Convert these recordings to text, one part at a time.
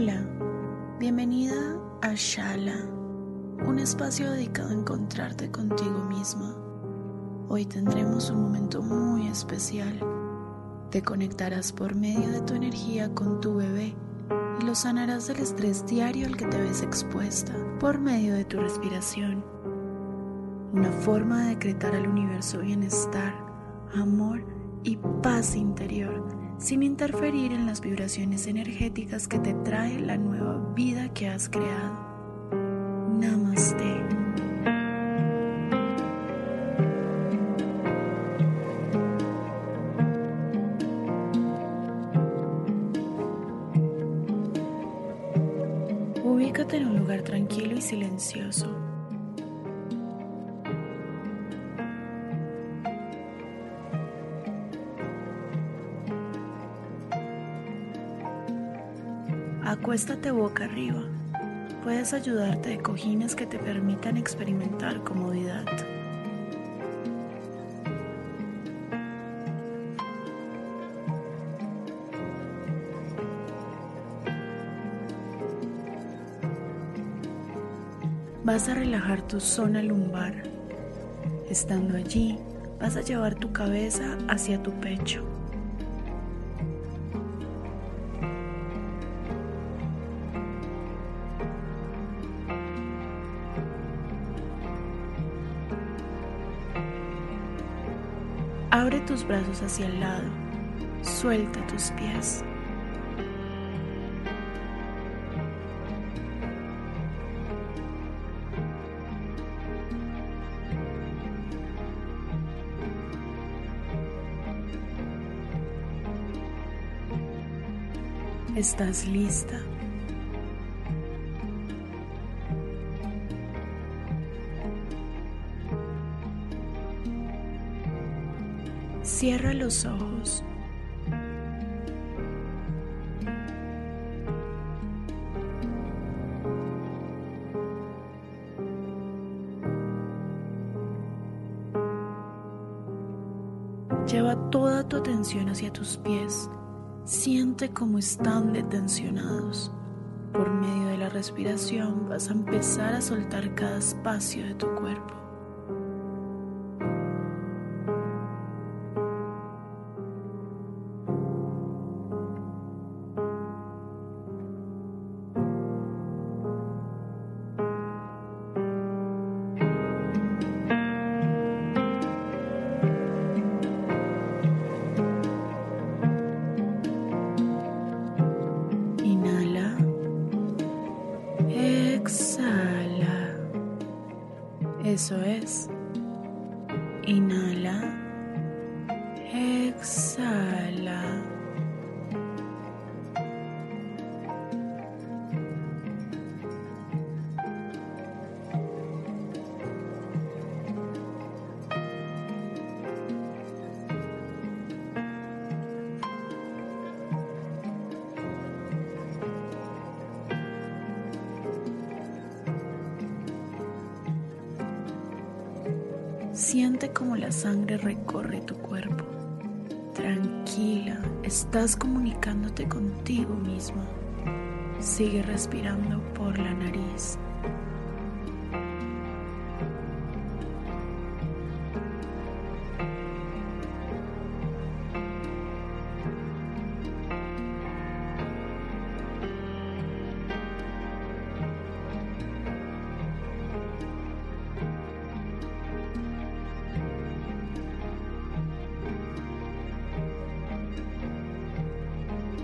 Hola, bienvenida a Shala, un espacio dedicado a encontrarte contigo misma. Hoy tendremos un momento muy especial. Te conectarás por medio de tu energía con tu bebé y lo sanarás del estrés diario al que te ves expuesta por medio de tu respiración. Una forma de decretar al universo bienestar, amor y paz interior sin interferir en las vibraciones energéticas que te trae la nueva vida que has creado. Namaste. Ubícate en un lugar tranquilo y silencioso. Acuéstate boca arriba. Puedes ayudarte de cojines que te permitan experimentar comodidad. Vas a relajar tu zona lumbar. Estando allí, vas a llevar tu cabeza hacia tu pecho. Abre tus brazos hacia el lado. Suelta tus pies. ¿Estás lista? Cierra los ojos. Lleva toda tu atención hacia tus pies. Siente cómo están detencionados. Por medio de la respiración vas a empezar a soltar cada espacio de tu cuerpo. Eso es. Inhala. Siente como la sangre recorre tu cuerpo. Tranquila, estás comunicándote contigo misma. Sigue respirando por la nariz.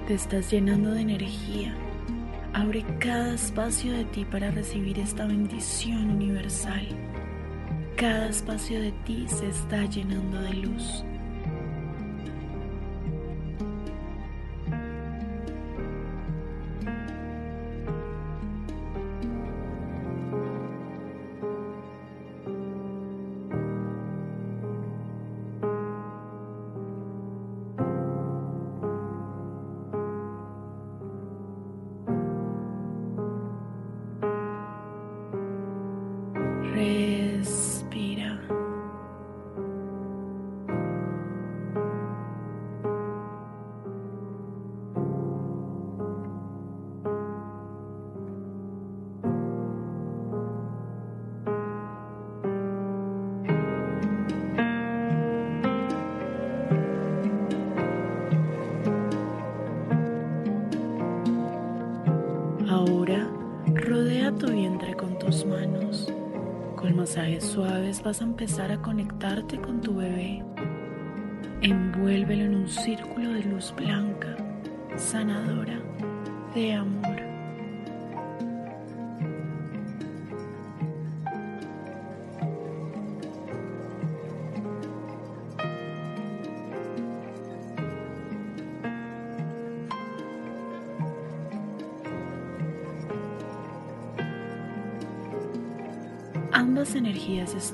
Te estás llenando de energía. Abre cada espacio de ti para recibir esta bendición universal. Cada espacio de ti se está llenando de luz. Suaves vas a empezar a conectarte con tu bebé. Envuélvelo en un círculo de luz blanca, sanadora, de amor.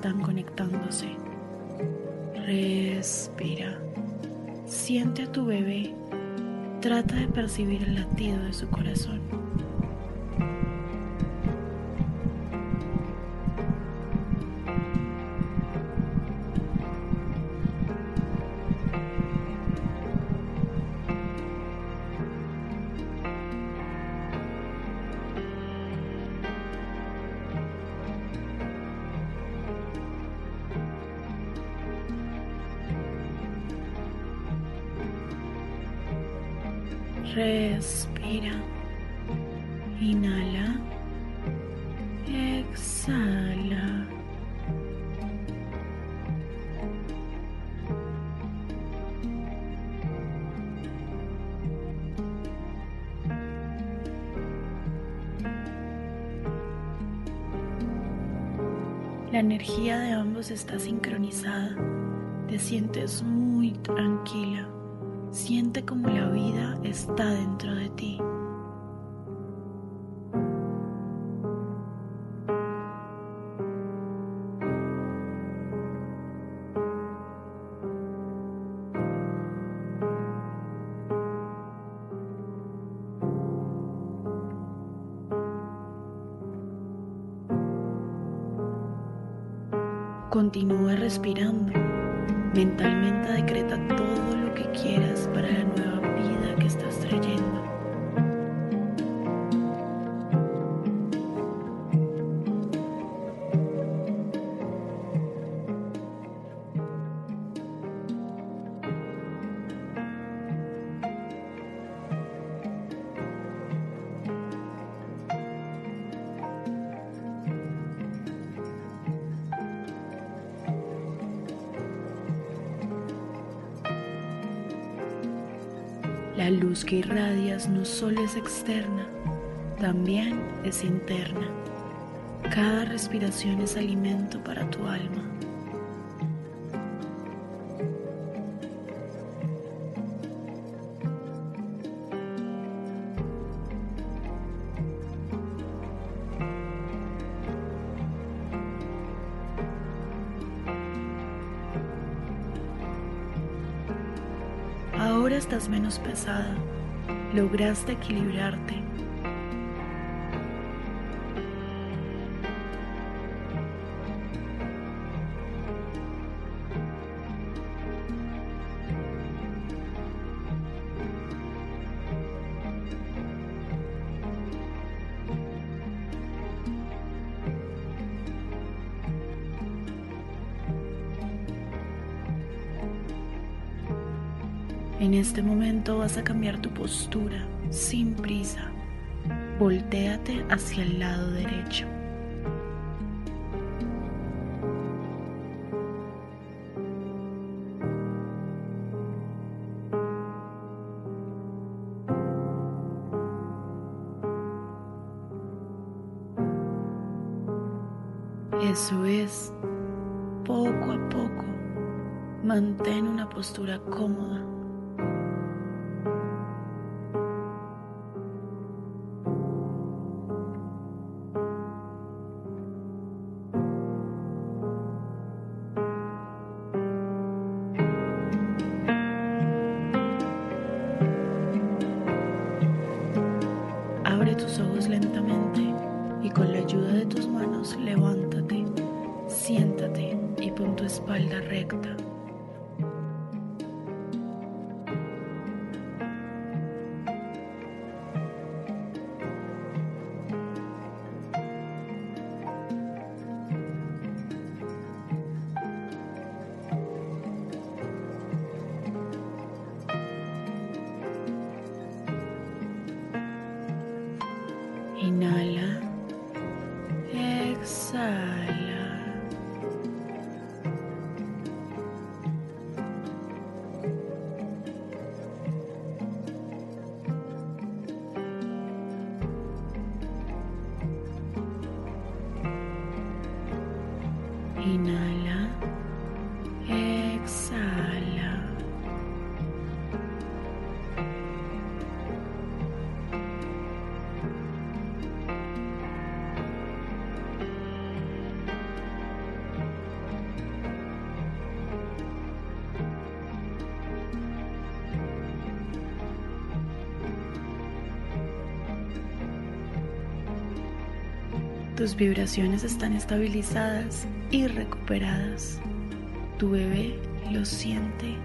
Están conectándose. Respira. Siente a tu bebé. Trata de percibir el latido de su corazón. Respira. Inhala. Exhala. La energía de ambos está sincronizada. Te sientes muy tranquila. Siente como la vida está dentro de ti. Continúa respirando. Mentalmente decreta todo lo que quieras para la nueva vida que estás trayendo. La luz que irradias no solo es externa, también es interna. Cada respiración es alimento para tu alma. Pesada. Lograste equilibrarte. En este momento vas a cambiar tu postura sin prisa. Voltéate hacia el lado derecho. Eso es, poco a poco, mantén una postura cómoda. Tus ojos lentamente y con la ayuda de tus manos levántate, siéntate y pon tu espalda recta. Inhala. Exhala. Tus vibraciones están estabilizadas y recuperadas. Tu bebé lo siente.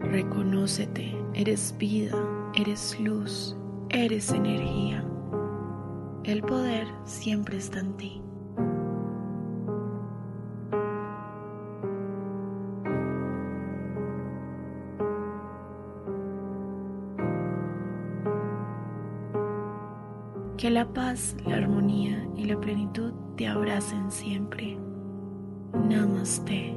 Reconócete, eres vida, eres luz, eres energía. El poder siempre está en ti. Que la paz, la armonía y la plenitud te abracen siempre. Namaste.